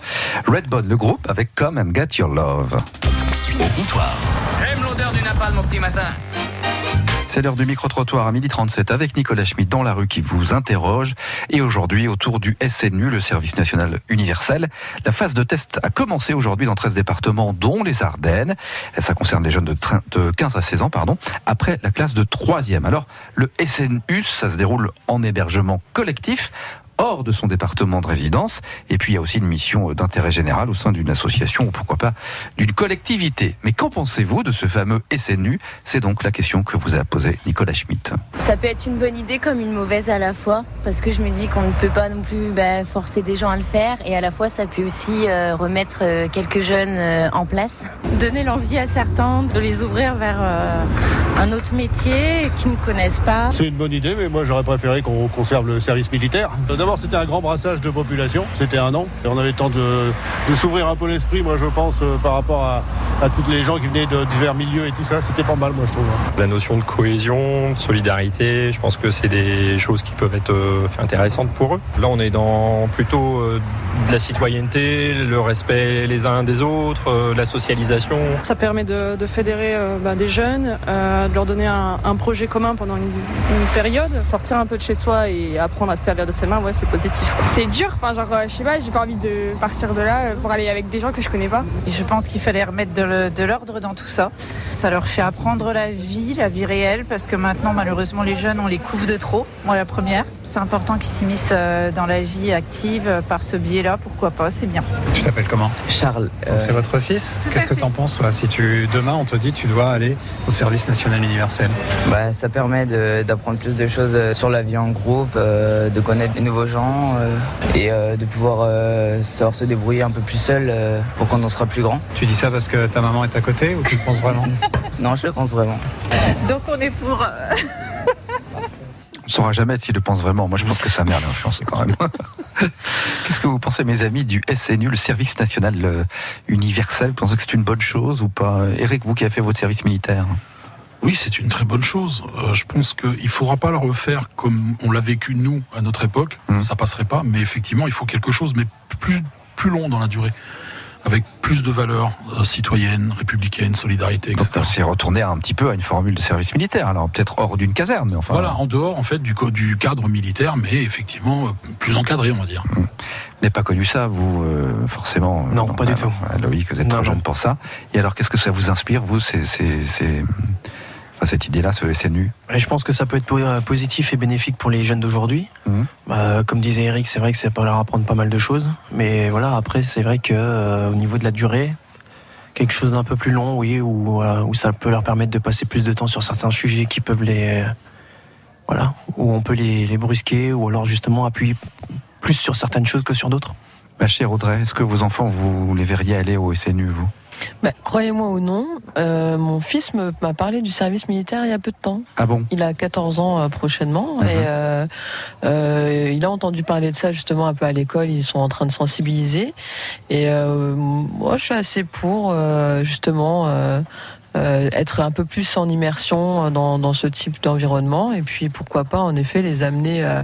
Redbone, le groupe avec Come and Get Your Love. Au comptoir. J'aime l'odeur du napalm mon petit matin. C'est l'heure du micro-trottoir à 12h37 avec Nicolas Schmitt dans la rue qui vous interroge. Et aujourd'hui, autour du SNU, le service national universel, la phase de test a commencé aujourd'hui dans 13 départements, dont les Ardennes. Ça concerne les jeunes de 15 à 16 ans, pardon, après la classe de 3e. Alors, le SNU, ça se déroule en hébergement collectif hors de son département de résidence. Et puis, il y a aussi une mission d'intérêt général au sein d'une association ou pourquoi pas d'une collectivité. Mais qu'en pensez-vous de ce fameux SNU C'est donc la question que vous a posée Nicolas Schmitt. Ça peut être une bonne idée comme une mauvaise à la fois, parce que je me dis qu'on ne peut pas non plus bah, forcer des gens à le faire, et à la fois ça peut aussi euh, remettre euh, quelques jeunes euh, en place. donner l'envie à certains de les ouvrir vers, euh, un autre métier qu'ils ne connaissent pas. C'est une bonne idée, mais moi j'aurais préféré qu'on conserve le service militaire. D'abord, c'était un grand brassage de population, c'était un an, et on avait le temps de, de s'ouvrir un peu l'esprit, moi je pense, euh, par rapport à, à toutes les gens qui venaient de divers milieux et tout ça, c'était pas mal, moi je trouve. La notion de cohésion, de solidarité, je pense que c'est des choses qui peuvent être euh, intéressantes pour eux. Là, on est dans plutôt euh, de la citoyenneté, le respect les uns des autres, euh, la socialisation. Ça permet de, de fédérer euh, bah, des jeunes, euh, de leur donner un, un projet commun pendant une, une période. Sortir un peu de chez soi et apprendre à se servir de ses mains, ouais, c'est positif. C'est dur, enfin genre euh, je sais pas, j'ai pas envie de partir de là euh, pour aller avec des gens que je connais pas. Je pense qu'il fallait remettre de l'ordre dans tout ça. Ça leur fait apprendre la vie, la vie réelle, parce que maintenant, malheureusement, les jeunes, on les couvre de trop. Moi, la première. C'est important qu'ils s'immiscent euh, dans la vie active par ce biais-là. Pourquoi pas C'est bien. Tu t'appelles comment? Charles. C'est votre fils? Qu'est-ce que t'en penses toi? Si tu demain on te dit tu dois aller au service national universel Bah, ça permet d'apprendre plus de choses sur la vie en groupe, euh, de connaître de nouveaux gens euh, et euh, de pouvoir euh, savoir se débrouiller un peu plus seul euh, pour quand on sera plus grand. Tu dis ça parce que ta maman est à côté ou tu le penses vraiment? Non, je le pense vraiment. Donc, on est pour. On ne saura jamais s'il le pense vraiment. Moi, je pense que sa mère l'a influencé quand même. Qu'est-ce que vous pensez, mes amis, du SNU, le service national universel? Vous pensez que c'est une bonne chose ou pas? Eric, vous qui avez fait votre service militaire? Oui, c'est une très bonne chose. Euh, je pense qu'il ne faudra pas le refaire comme on l'a vécu nous à notre époque. Ça passerait pas, mais effectivement, il faut quelque chose, mais plus, plus long dans la durée, avec plus de valeurs euh, citoyennes, républicaines, solidarité, etc. Donc, c'est retourner un petit peu à une formule de service militaire. Alors, peut-être hors d'une caserne, mais enfin. Voilà, en dehors en fait du, cadre militaire, mais effectivement euh, plus encadré, on va dire. Vous n'avez pas connu ça, vous, euh, forcément Non, pas du tout. Loïc, vous êtes Non, trop non. jeune pour ça. Et alors, qu'est-ce que ça vous inspire, vous, c'est- enfin, cette idée-là, ce SNU Et je pense que ça peut être euh, positif et bénéfique pour les jeunes d'aujourd'hui. Mhm. Euh, comme disait Eric, c'est vrai que ça peut leur apprendre pas mal de choses. Mais voilà, après, c'est vrai que euh, au niveau de la durée, quelque chose d'un peu plus long, oui, où, euh, où ça peut leur permettre de passer plus de temps sur certains sujets qui peuvent les. voilà, où on peut les, les brusquer, ou alors justement appuyer plus sur certaines choses que sur d'autres. Ma chère Audrey, est-ce que vos enfants, vous les verriez aller au SNU, vous? Bah, Croyez-moi ou non, euh, mon fils m'a parlé du service militaire il y a peu de temps. Ah bon? Il a 14 ans euh, prochainement Mhm. et euh, euh, il a entendu parler de ça justement un peu à l'école. Ils sont en train de sensibiliser et euh, moi je suis assez pour euh, justement. euh, euh, être un peu plus en immersion dans, dans ce type d'environnement et puis pourquoi pas en effet les amener euh,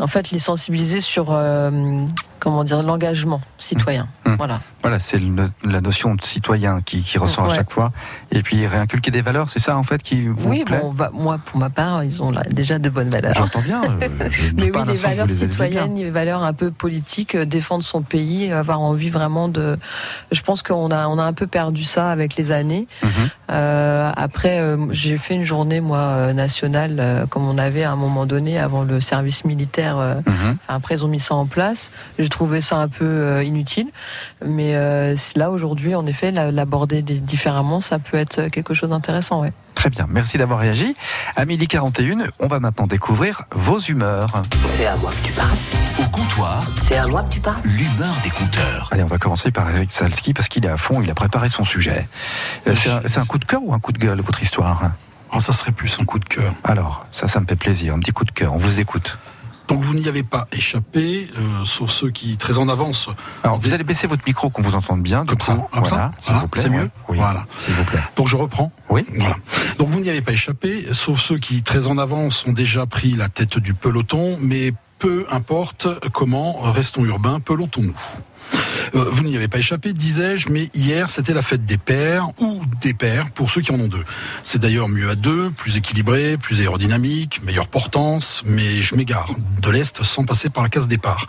en fait les sensibiliser sur euh, comment dire l'engagement citoyen Hum. voilà Voilà, c'est la notion de citoyen qui, qui ressort à chaque fois. Et puis réinculquer des valeurs, c'est ça en fait qui vous oui plaît bon, moi pour ma part ils ont là, déjà de bonnes valeurs J'entends bien. euh, je Mais oui, les valeurs les citoyennes, les valeurs un peu politiques, euh, défendre son pays, avoir envie vraiment de. Je pense qu'on a, on a un peu perdu ça avec les années. Mhm. Euh, après, euh, j'ai fait une journée moi euh, nationale, euh, comme on avait à un moment donné avant le service militaire. euh, Mhm. Après, ils ont mis ça en place. J'ai trouvé ça un peu euh, inutile, mais euh, là aujourd'hui, en effet, la- l'aborder di- différemment, ça peut être quelque chose d'intéressant, ouais. Très bien, merci d'avoir réagi. À midi 41, on va maintenant découvrir vos humeurs. C'est à moi que tu parles. Au comptoir. C'est à moi que tu parles. L'humeur des compteurs. Allez, on va commencer par Eric Salski parce qu'il est à fond, il a préparé son sujet. Euh, C'est un, c'est un coup de cœur ou un coup de gueule, votre histoire? Ah, ça serait plus un coup de cœur. Alors, ça, ça me fait plaisir, un petit coup de cœur, on vous écoute. Donc vous n'y avez pas échappé, euh, sauf ceux qui très en avance. Alors, vous allez baisser votre micro qu'on vous entende bien, Comme coup. ça, comme voilà, ça s'il Voilà, vous plaît. c'est mieux. Oui, Voilà. s'il vous plaît. Donc je reprends. Oui. Voilà. Donc vous n'y avez pas échappé, sauf ceux qui très en avance ont déjà pris la tête du peloton, mais peu importe comment, restons urbains, pelotons-nous. Euh, vous n'y avez pas échappé, disais-je, mais hier c'était la fête des pères ou des pères pour ceux qui en ont deux. C'est d'ailleurs mieux à deux, plus équilibré, plus aérodynamique, meilleure portance, mais je m'égare de l'Est sans passer par la case départ.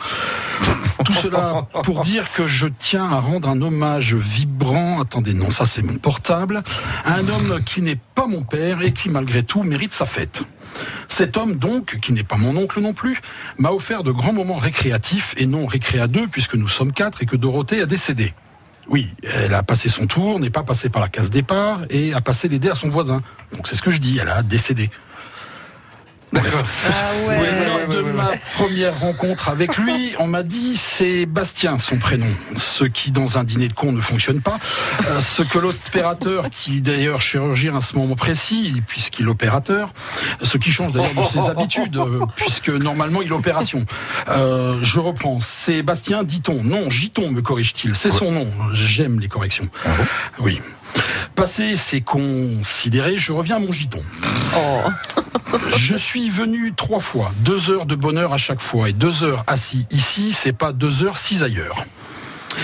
Tout cela pour dire que je tiens à rendre un hommage vibrant, attendez, non, ça c'est mon portable, à un homme qui n'est pas mon père et qui malgré tout mérite sa fête. Cet homme donc, qui n'est pas mon oncle non plus, m'a offert de grands moments récréatifs et non récréa deux puisque nous sommes quatre et que Dorothée a décédé. Oui, elle a passé son tour, n'est pas passée par la case départ et a passé l'aider à son voisin. Donc c'est ce que je dis, elle a décédé. Oui, voilà, de ma première rencontre avec lui, on m'a dit c'est Bastien son prénom, ce qui dans un dîner de con ne fonctionne pas. Euh, ce que l'opérateur, qui d'ailleurs chirurgien à ce moment précis, puisqu'il est opérateur, ce qui change d'ailleurs de ses habitudes, euh, puisque normalement il est opération. Euh, je reprends, c'est Bastien dit-on, non, Giton me corrige-t-il, c'est son nom, j'aime les corrections. oui. Passé, c'est considéré, je reviens à mon giton. Je suis venu trois fois, deux heures de bonheur à chaque fois, et deux heures assis ici, c'est pas deux heures six ailleurs.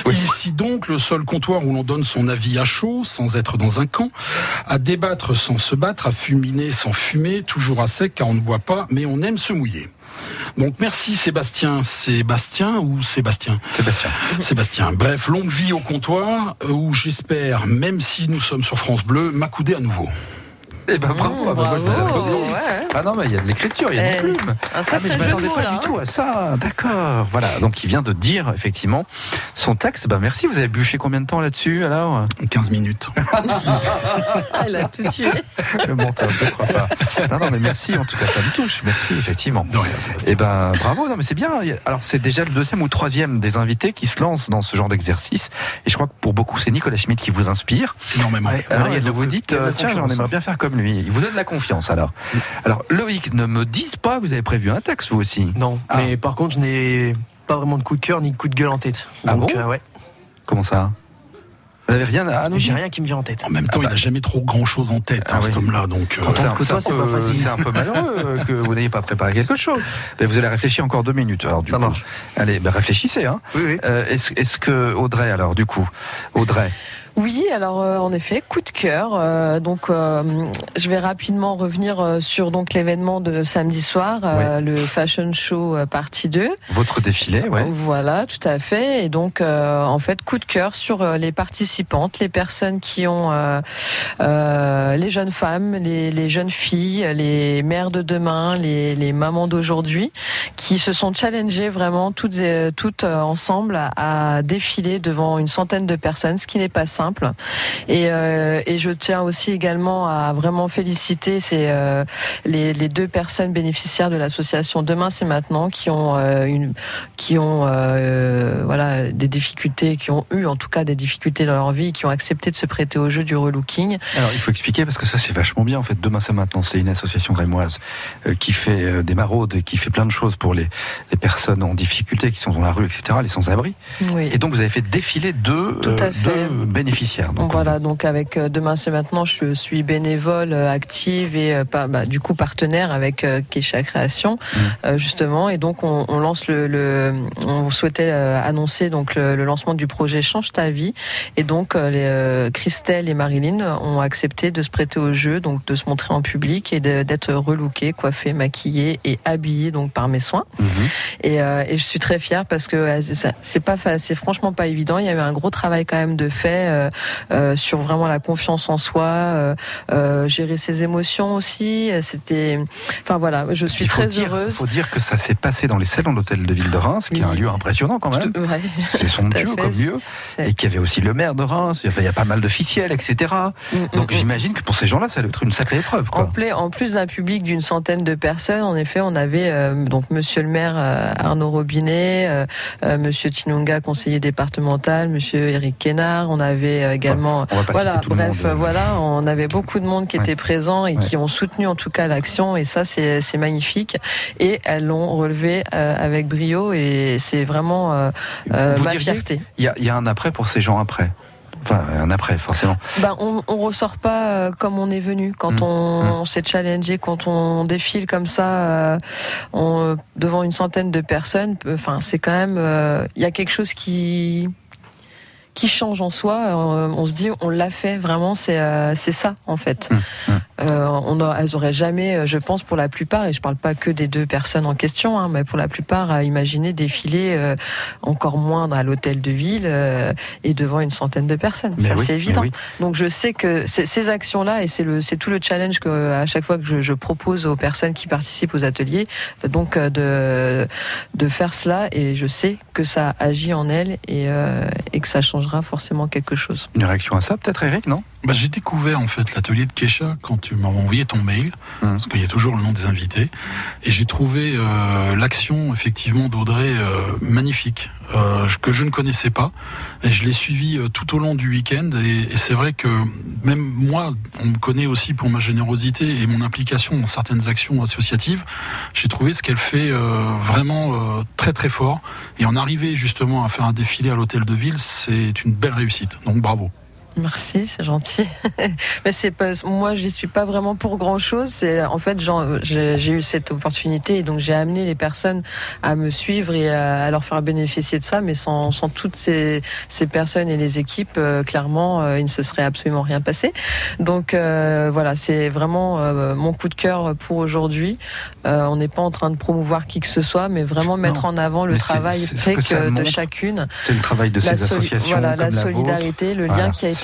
Ici donc, le seul comptoir où l'on donne son avis à chaud, sans être dans un camp, à débattre sans se battre, à fuminer sans fumer, toujours à sec car on ne boit pas, mais on aime se mouiller. Donc merci Sébastien. Sébastien ou Sébastien Sébastien. Sébastien. Bref, longue vie au comptoir, euh, où j'espère, même si nous sommes sur France Bleu, m'accouder à nouveau. Eh ben bravo, ah, bah, moi, je vous applaudis. ouais. Ah non, mais il y a de l'écriture, il y a Eh, des plumes. un Ah, mais je de m'attendais pas là, du hein. tout à ça. D'accord. Voilà. Donc il vient de dire effectivement son texte. Ben merci. Vous avez bûché combien de temps là-dessus alors? 15 minutes. Ah, il a tout tué. Le monteur, je ne crois pas. Non, non, mais merci. En tout cas, ça me touche. Merci, effectivement. Eh ben, bravo. Non, mais c'est bien. Alors, c'est déjà le deuxième ou troisième des invités qui se lancent dans ce genre d'exercice. Et je crois que pour beaucoup, c'est Nicolas Schmitt qui vous inspire. Énormément. Alors, Ouais, donc, vous dites, euh, tiens, j'en aimerais bien faire comme lui. Il vous donne la confiance, alors. Alors, Loïc, ne me dise pas que vous avez prévu un texte, vous aussi. Non, mais par contre, je n'ai pas vraiment de coup de cœur ni de coup de gueule en tête. Ah Donc, bon euh, ouais. Comment ça? Vous n'avez rien à nous J'ai rien qui me vient en tête. En même temps, il n'a jamais trop grand chose en tête, hein, Ah cet oui. homme-là. Donc, euh, C'est on un, pas peu- facile. c'est un peu malheureux euh, que vous n'ayez pas préparé quelque chose. Mais vous allez réfléchir encore deux minutes. Alors, du Ça coup, marche. Allez, ben réfléchissez. Hein. Oui, oui. Euh, est-ce, est-ce que Audrey, alors, du coup, Audrey, Oui, alors euh, en effet, coup de cœur. euh, donc, euh, je vais rapidement revenir sur donc l'événement de samedi soir, le Fashion Show partie 2. votre défilé, ouais. Voilà, tout à fait. Et donc, en fait, coup de cœur sur les participantes, les personnes qui ont, les jeunes femmes, les, les jeunes filles, les mères de demain, les, les mamans d'aujourd'hui, qui se sont challengées vraiment toutes, et- toutes ensemble à, à défiler devant une centaine de personnes, ce qui n'est pas simple. Et, euh, et je tiens aussi également à vraiment féliciter ces, euh, les, les deux personnes bénéficiaires de l'association Demain c'est maintenant qui ont euh, une qui ont voilà des difficultés, qui ont eu en tout cas des difficultés dans leur vie, qui ont accepté de se prêter au jeu du relooking. Alors, il faut expliquer parce que ça, c'est vachement bien. En fait, demain, c'est maintenant. C'est une association rémoise qui fait des maraudes et qui fait plein de choses pour les, les personnes en difficulté qui sont dans la rue, etc., les sans-abri. Oui. Et donc, vous avez fait défiler deux, euh, deux bénéficiaires. Donc, voilà, donc avec euh, Demain c'est maintenant, je suis bénévole, euh, active et euh, bah, du coup partenaire avec Kesha Création, Mmh. euh, justement. Et donc on, on lance le, le- on souhaitait annoncer donc le, le lancement du projet Change ta vie. Et donc les, Christelle et Marilyn ont accepté de se prêter au jeu, donc de se montrer en public et d'être relookées, coiffées, maquillées et habillées donc par mes soins. Mhm. Et, euh, et je suis très fière parce que c'est pas, c'est franchement pas évident. Il y a eu un gros travail quand même de fait sur vraiment la confiance en soi, euh, euh, gérer ses émotions aussi. Euh, C'était, enfin voilà, je suis Il très dire, heureuse. faut dire que ça s'est passé dans les salons de l'hôtel de ville de Reims, qui est un lieu impressionnant quand même. Ouais. C'est somptueux comme lieu. Et qu'il y avait aussi le maire de Reims. Enfin, il y a pas mal d'officiels, etc. Donc, j'imagine que pour ces gens-là, ça doit être une sacrée épreuve. En, Quoi. en plus d'un public d'une centaine de personnes, en effet, on avait euh, donc Monsieur le maire euh, Arnaud Robinet, euh, euh, Monsieur Tinunga, conseiller départemental, Monsieur Eric Kénard. On avait euh, également, on va pas voilà, bref, monde. euh, voilà, on avait beaucoup de monde qui Ouais. était présent et Ouais. qui ont soutenu en tout cas l'action. Et ça, c'est c'est magnifique. Et elles l'ont relevé euh, avec brio et c'est vraiment euh, euh, Vous ma fierté. Il y y a un après pour ces gens après. Enfin, un après, forcément. Ben, on, on ressort pas comme on est venu. Quand Mm. on, Mm. on s'est challengé, quand on défile comme ça euh, on- devant une centaine de personnes, enfin c'est quand même, euh, il y a quelque chose qui qui change en soi. Euh, on se dit, on l'a fait vraiment. C'est euh, ça en fait. Euh, on a, elles auraient jamais, euh, je pense pour la plupart, et je parle pas que des deux personnes en question, hein, mais pour la plupart, à imaginer défiler euh, encore moins à l'hôtel de ville euh, et devant une centaine de personnes. Mais ça oui, c'est évident. oui. Donc je sais que ces actions-là, et c'est le, c'est tout le challenge que à chaque fois que je, je propose aux personnes qui participent aux ateliers, donc euh, de de faire cela, et je sais que ça agit en elles et, euh, et que ça changera forcément quelque chose. Une réaction à ça, peut-être, Eric, non? Bah, j'ai découvert en fait l'atelier de Kesha quand tu m'as envoyé ton mail, parce qu'il y a toujours le nom des invités, et j'ai trouvé euh, l'action effectivement d'Audrey euh, magnifique. euh, que je ne connaissais pas. Et je l'ai suivi euh, tout au long du week-end. Et, et c'est vrai que même moi on me connaît aussi pour ma générosité et mon implication dans certaines actions associatives j'ai trouvé ce qu'elle fait euh, vraiment euh, très très fort. Et en arriver justement à faire un défilé à l'hôtel de ville c'est une belle réussite. Donc bravo Merci, c'est gentil. Mais c'est pas, moi, j'y suis pas vraiment pour grand chose. C'est en fait, j'ai eu cette opportunité et donc j'ai amené les personnes à me suivre et à, à leur faire bénéficier de ça. Mais sans, sans toutes ces, ces personnes et les équipes, euh, clairement, euh, il ne se serait absolument rien passé. Donc euh, voilà, c'est vraiment mon coup de cœur pour aujourd'hui. On n'est pas en train de promouvoir qui que ce soit, mais vraiment mettre en avant le travail fait de montre. chacune. C'est le travail de La ces associations. Voilà, comme la solidarité, le Voilà, lien qui a été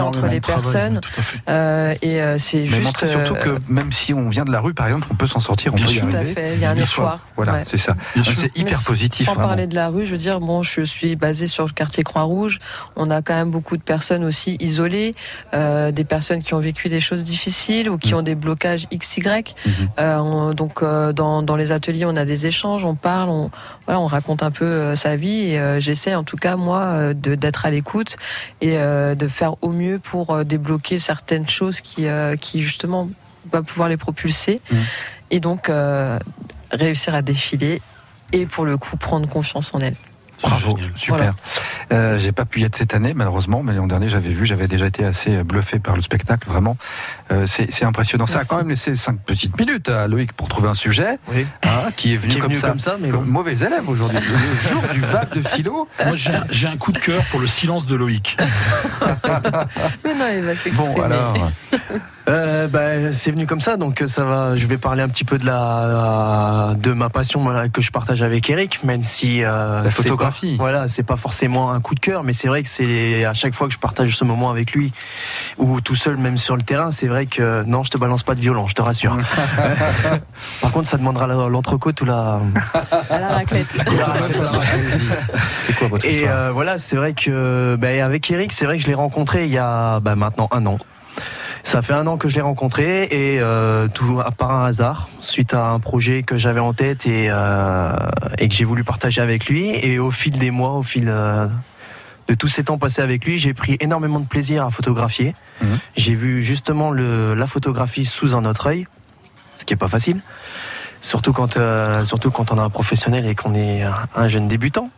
entre les travail, personnes. Euh, et euh, c'est juste. montrer surtout euh, que même si on vient de la rue, par exemple, on peut s'en sortir, on Bien peut y. Tout à fait, il y a un espoir. Voilà, Ouais. c'est ça. C'est hyper positif. Sans vraiment. parler de la rue, je veux dire, bon, je suis basée sur le quartier Croix-Rouge. On a quand même beaucoup de personnes aussi isolées, euh, des personnes qui ont vécu des choses difficiles ou qui ont des blocages XY. On- donc, dans, dans les ateliers, on a des échanges, on parle, on, voilà, on raconte un peu sa vie. Et j'essaie, en tout cas, moi, d'être à l'écoute et de faire au mieux pour euh, débloquer certaines choses qui, euh, qui justement, va pouvoir les propulser. Et donc, euh, réussir à défiler et pour le coup prendre confiance en elle. Bravo, super. Voilà. Euh, j'ai pas pu y être cette année, malheureusement, mais l'an dernier j'avais vu, j'avais déjà été assez bluffé par le spectacle, vraiment. Euh, c'est c'est impressionnant. Ça a quand même laissé cinq petites minutes à Loïc pour trouver un sujet, hein, qui est venu, Qui est comme, venu ça, comme ça, mais bon. Mauvais élève aujourd'hui. le jour du bac de philo. moi j'ai un- j'ai un coup de cœur pour le silence de Loïc Mais non, il va s'exprimer. Bon, alors. Euh, bah, c'est venu comme ça, donc ça va. Je vais parler un petit peu de la de ma passion voilà, que je partage avec Eric, même si euh, La photographie. pas- voilà, c'est pas forcément un coup de cœur, mais c'est vrai que c'est à chaque fois que je partage ce moment avec lui ou tout seul, même sur le terrain, c'est vrai que non, je te balance pas de violon, je te rassure. Par contre, ça demandera l'entrecôte ou la À la raclette. C'est quoi votre et histoire euh, voilà, c'est vrai que ben, avec Eric, c'est vrai que je l'ai rencontré il y a ben, maintenant un an. Ça fait un an que je l'ai rencontré et euh, tout par un hasard, suite à un projet que j'avais en tête et, euh, et que j'ai voulu partager avec lui. Et au fil des mois, au fil euh, de tous ces temps passés avec lui, j'ai pris énormément de plaisir à photographier. Mhm. J'ai vu justement le, la photographie sous un autre œil, ce qui est pas facile. Surtout quand, euh, surtout quand on a un professionnel et qu'on est un jeune débutant.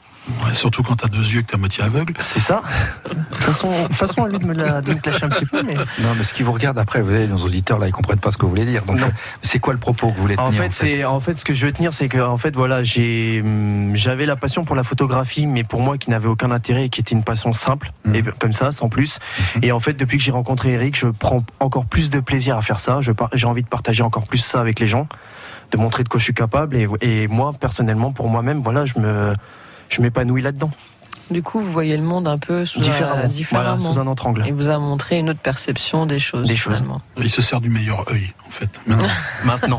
Ouais, surtout quand t'as deux yeux et que t'es à moitié aveugle C'est ça. De toute façon, façon, à lui de me, la, de me clasher un petit peu. Mais... Non, mais ce qui vous regarde après, vous voyez, nos auditeurs là, ils comprennent pas ce que vous voulez dire. Donc, Non. euh, c'est quoi le propos que vous voulez En tenir fait, c'est en fait ce que je veux tenir, c'est que en fait voilà, j'ai hum, j'avais la passion pour la photographie, mais pour moi qui n'avait aucun intérêt et qui était une passion simple et comme ça, sans plus. Et en fait, depuis que j'ai rencontré Eric, je prends encore plus de plaisir à faire ça. Je par- j'ai envie de partager encore plus ça avec les gens, de montrer de quoi je suis capable. Et, et moi, personnellement, pour moi-même, voilà, je me je m'épanouis là-dedans. Du coup, vous voyez le monde un peu sous Différemment. un, différemment. Voilà, sous un autre angle. Il vous a montré une autre perception des choses. Des choses. finalement. il se sert du meilleur œil en fait maintenant Maintenant.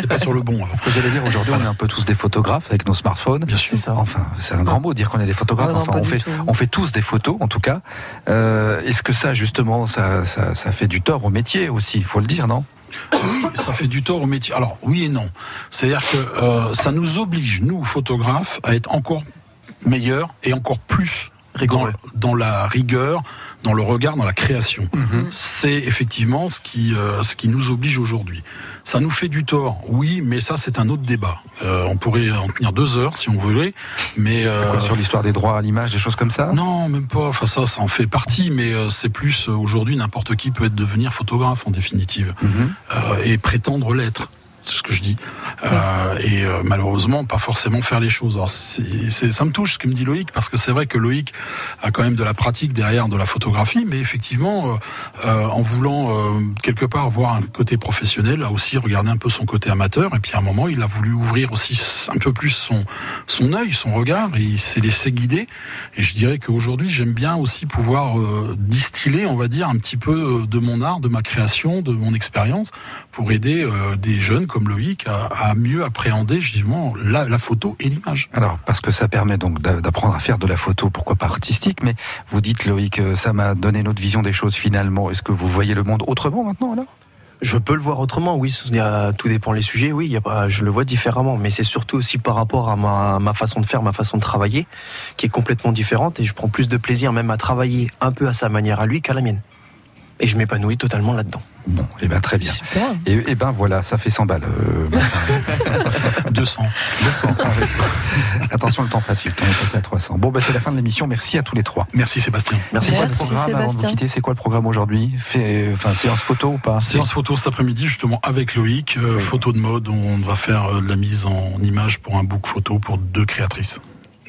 t'es pas sur le bon alors. Ce que j'allais dire aujourd'hui, on est un peu tous des photographes avec nos smartphones. bien sûr Enfin, c'est un grand mot dire qu'on est des photographes. Ouais, non, enfin, on fait, tout. on fait tous des photos, en tout cas. Euh, Est-ce que ça, justement, ça, ça, ça fait du tort au métier aussi? Il faut le dire, non? Oui, ça fait du tort au métier. Alors oui et non. C'est-à-dire que euh, ça nous oblige, nous photographes, à être encore meilleurs et encore plus dans, la rigueur, dans le regard, dans la création. Mhm. C'est effectivement ce qui euh, ce qui nous oblige aujourd'hui. Ça nous fait du tort, oui, mais ça c'est un autre débat. Euh, on pourrait en tenir deux heures si on voulait, mais euh, Quoi, Sur l'histoire des droits à l'image, des choses comme ça? Non, même pas. Enfin, ça, ça en fait partie, mais euh, c'est plus euh, aujourd'hui n'importe qui peut être devenir photographe en définitive Mhm. euh, et prétendre l'être. Ce que je dis. Euh, et euh, malheureusement, pas forcément faire les choses. Alors, ça me touche ce que me dit Loïc, parce que c'est vrai que Loïc a quand même de la pratique derrière de la photographie, mais effectivement, euh, en voulant quelque part voir un côté professionnel, a aussi regardé un peu son côté amateur. Et puis à un moment, il a voulu ouvrir aussi un peu plus son son œil, son regard, et il s'est laissé guider. Et je dirais qu'aujourd'hui, j'aime bien aussi pouvoir distiller, on va dire, un petit peu de mon art, de ma création, de mon expérience, pour aider des jeunes comme Loïc à, à mieux appréhender justement la, la photo et l'image. Alors, parce que ça permet donc d'a- d'apprendre à faire de la photo, pourquoi pas artistique, mais vous dites, Loïc, euh, ça m'a donné une autre vision des choses finalement. Est-ce que vous voyez le monde autrement maintenant alors? Je peux le voir autrement, oui. A- tout dépend les sujets, oui. il y a pas- je le vois différemment, mais c'est surtout aussi par rapport à ma, ma façon de faire, ma façon de travailler, qui est complètement différente, et je prends plus de plaisir même à travailler un peu à sa manière à lui qu'à la mienne. Et je m'épanouis totalement là-dedans. Bon, et ben très bien. Et, et ben voilà, ça fait 100 balles. euh, Martin. 200. 200. ah oui. Attention, le temps passe, le temps est passé à 300. Bon, ben c'est la fin de l'émission. Merci à tous les trois. Merci Sébastien. Merci. C'est quoi le Merci, programme avant de vous Sébastien. quitter C'est quoi le programme aujourd'hui enfin, séance photo ou pas Séance photo cet après-midi justement avec Loïc, euh, photo de mode, on va faire euh, de la mise en image pour un book photo pour deux créatrices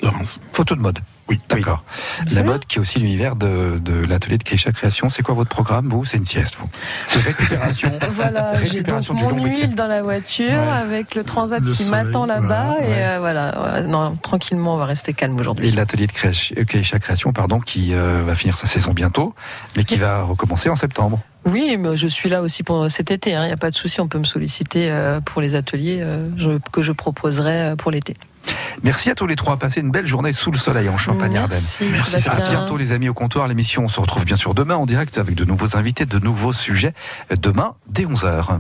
de Reims. Photo de mode. Oui, d'accord. La mode qui est aussi l'univers de, de l'atelier de Keisha Création. C'est quoi votre programme Vous, c'est une sieste, vous C'est récupération. Voilà, j'ai donc récupération du mon huile dans la voiture Ouais. avec le transat Le qui soleil, m'attend là-bas voilà, et ouais. euh, voilà, non, tranquillement, on va rester calme aujourd'hui. Et l'atelier de création- euh, Keisha Création, pardon, qui euh, va finir sa saison bientôt, mais qui va recommencer en septembre. Oui, mais je suis là aussi pour cet été. Il n'y a pas de souci, on peut me solliciter euh, pour les ateliers euh, je- que je proposerai euh, pour l'été. Merci à tous les trois. Passez une belle journée sous le soleil en Champagne-Ardenne. Merci, À bientôt, les amis, au comptoir. L'émission, on se retrouve bien sûr demain en direct avec de nouveaux invités, de nouveaux sujets. Demain, dès 11h.